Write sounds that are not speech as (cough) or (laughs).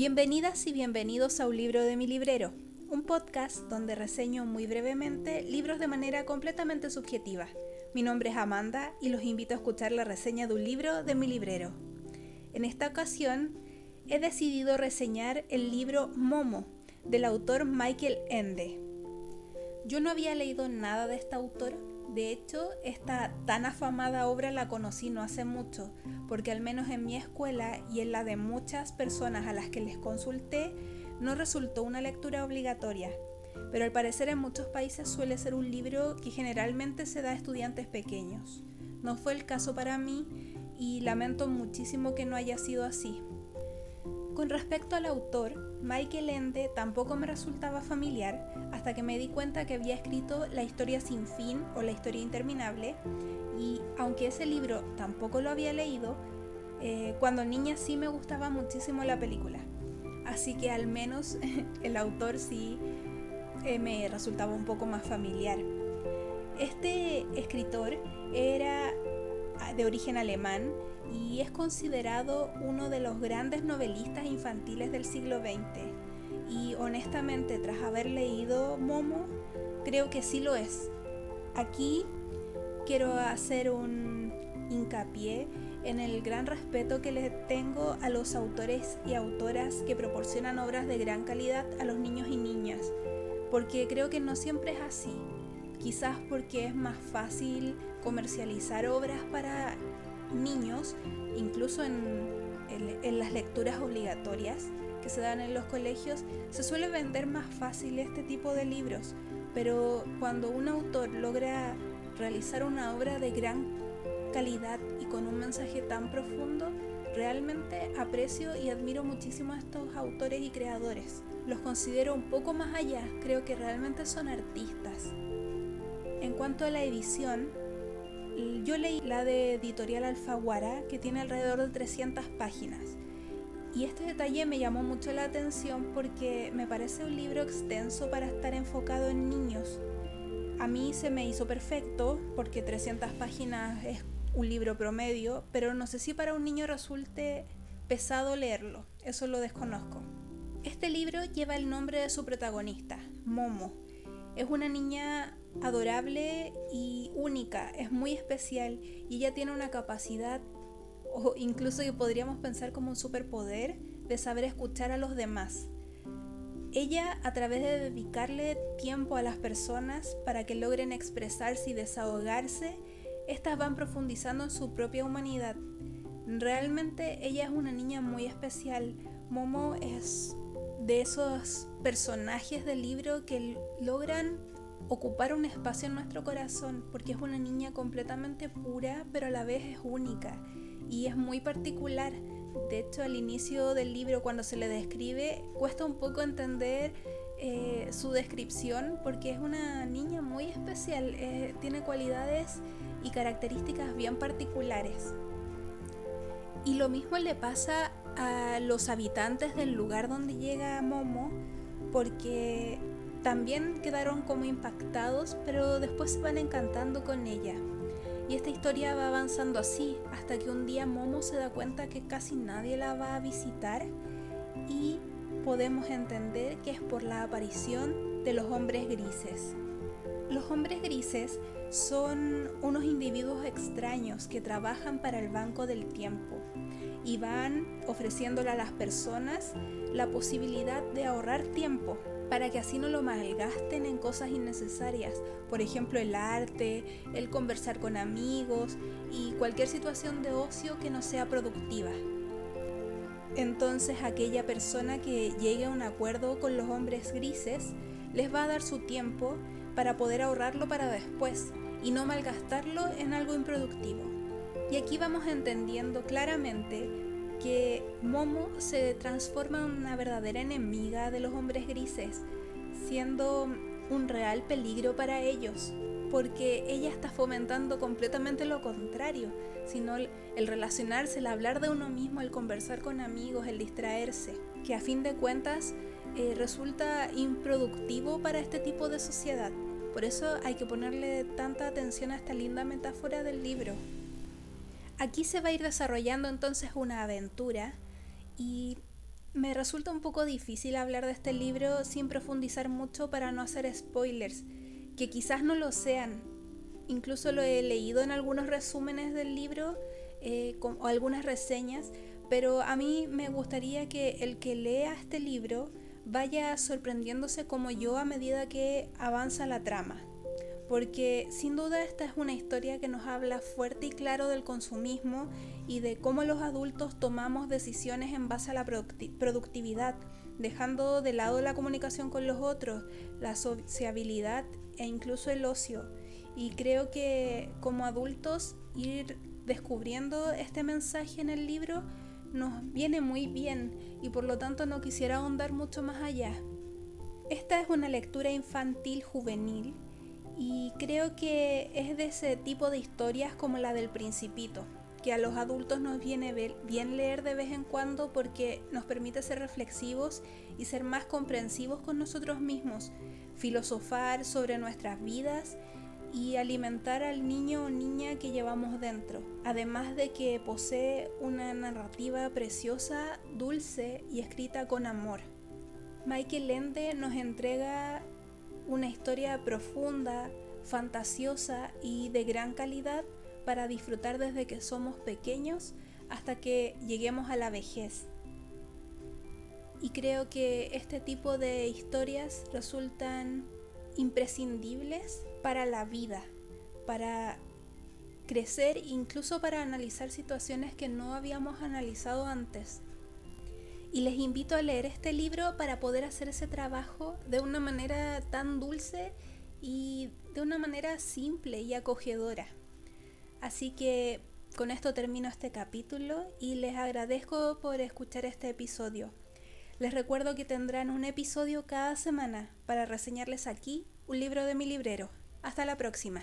Bienvenidas y bienvenidos a Un libro de mi librero, un podcast donde reseño muy brevemente libros de manera completamente subjetiva. Mi nombre es Amanda y los invito a escuchar la reseña de un libro de mi librero. En esta ocasión he decidido reseñar el libro Momo del autor Michael Ende. Yo no había leído nada de este autor, de hecho, esta tan afamada obra la conocí no hace mucho, porque al menos en mi escuela y en la de muchas personas a las que les consulté, no resultó una lectura obligatoria. Pero al parecer en muchos países suele ser un libro que generalmente se da a estudiantes pequeños. No fue el caso para mí y lamento muchísimo que no haya sido así. Con respecto al autor, Michael Ende tampoco me resultaba familiar hasta que me di cuenta que había escrito La historia sin fin o La historia interminable y aunque ese libro tampoco lo había leído, eh, cuando niña sí me gustaba muchísimo la película. Así que al menos (laughs) el autor sí eh, me resultaba un poco más familiar. Este escritor era de origen alemán y es considerado uno de los grandes novelistas infantiles del siglo XX. Y honestamente, tras haber leído Momo, creo que sí lo es. Aquí quiero hacer un hincapié en el gran respeto que le tengo a los autores y autoras que proporcionan obras de gran calidad a los niños y niñas, porque creo que no siempre es así. Quizás porque es más fácil comercializar obras para niños, incluso en, las lecturas obligatorias que se dan en los colegios, se suele vender más fácil este tipo de libros, pero cuando un autor logra realizar una obra de gran calidad y con un mensaje tan profundo, realmente aprecio y admiro muchísimo a estos autores y creadores. Los considero un poco más allá, creo que realmente son artistas. En cuanto a la edición, yo leí la de Editorial Alfaguara, que tiene alrededor de 300 páginas. Y este detalle me llamó mucho la atención porque me parece un libro extenso para estar enfocado en niños. A mí se me hizo perfecto porque 300 páginas es un libro promedio, pero no sé si para un niño resulte pesado leerlo, eso lo desconozco. Este libro lleva el nombre de su protagonista, Momo. Es una niña adorable y única, es muy especial y ella tiene una capacidad o incluso que podríamos pensar como un superpoder de saber escuchar a los demás. Ella, a través de dedicarle tiempo a las personas para que logren expresarse y desahogarse, estas van profundizando en su propia humanidad. Realmente ella es una niña muy especial. Momo es de esos personajes del libro que logran ocupar un espacio en nuestro corazón porque es una niña completamente pura pero a la vez es única y es muy particular. De hecho, al inicio del libro, cuando se le describe, cuesta un poco entender eh, su descripción porque es una niña muy especial, eh, tiene cualidades y características bien particulares. Y lo mismo le pasa a los habitantes del lugar donde llega Momo, porque también quedaron como impactados, pero después se van encantando con ella. Y esta historia va avanzando así, hasta que un día Momo se da cuenta que casi nadie la va a visitar y podemos entender que es por la aparición de los hombres grises. Los hombres grises son unos individuos extraños que trabajan para el Banco del Tiempo y van ofreciéndole a las personas la posibilidad de ahorrar tiempo para que así no lo malgasten en cosas innecesarias, por ejemplo el arte, el conversar con amigos y cualquier situación de ocio que no sea productiva. Entonces aquella persona que llegue a un acuerdo con los hombres grises les va a dar su tiempo para poder ahorrarlo para después y no malgastarlo en algo improductivo. Y aquí vamos entendiendo claramente que Momo se transforma en una verdadera enemiga de los hombres grises, siendo un real peligro para ellos, porque ella está fomentando completamente lo contrario, sino el relacionarse, el hablar de uno mismo, el conversar con amigos, el distraerse, que a fin de cuentas eh, resulta improductivo para este tipo de sociedad. Por eso hay que ponerle tanta atención a esta linda metáfora del libro. Aquí se va a ir desarrollando entonces una aventura y Me resulta un poco difícil hablar de este libro sin profundizar mucho para no hacer spoilers, que quizás no lo sean. Incluso lo he leído en algunos resúmenes del libro eh, o algunas reseñas, pero a mí me gustaría que el que lea este libro vaya sorprendiéndose como yo a medida que avanza la trama. Porque sin duda esta es una historia que nos habla fuerte y claro del consumismo y de cómo los adultos tomamos decisiones en base a la productividad, dejando de lado la comunicación con los otros, la sociabilidad e incluso el ocio. Y creo que como adultos ir descubriendo este mensaje en el libro nos viene muy bien y por lo tanto no quisiera ahondar mucho más allá. Esta es una lectura infantil juvenil y creo que es de ese tipo de historias como la del principito, que a los adultos nos viene bien leer de vez en cuando porque nos permite ser reflexivos y ser más comprensivos con nosotros mismos, filosofar sobre nuestras vidas y alimentar al niño o niña que llevamos dentro, además de que posee una narrativa preciosa, dulce y escrita con amor. Michael Ende nos entrega una historia profunda, fantasiosa y de gran calidad para disfrutar desde que somos pequeños hasta que lleguemos a la vejez. Y creo que este tipo de historias resultan imprescindibles para la vida, para crecer, incluso para analizar situaciones que no habíamos analizado antes. Y les invito a leer este libro para poder hacer ese trabajo de una manera tan dulce y de una manera simple y acogedora. Así que con esto termino este capítulo y les agradezco por escuchar este episodio. Les recuerdo que tendrán un episodio cada semana para reseñarles aquí un libro de mi librero. Hasta la próxima.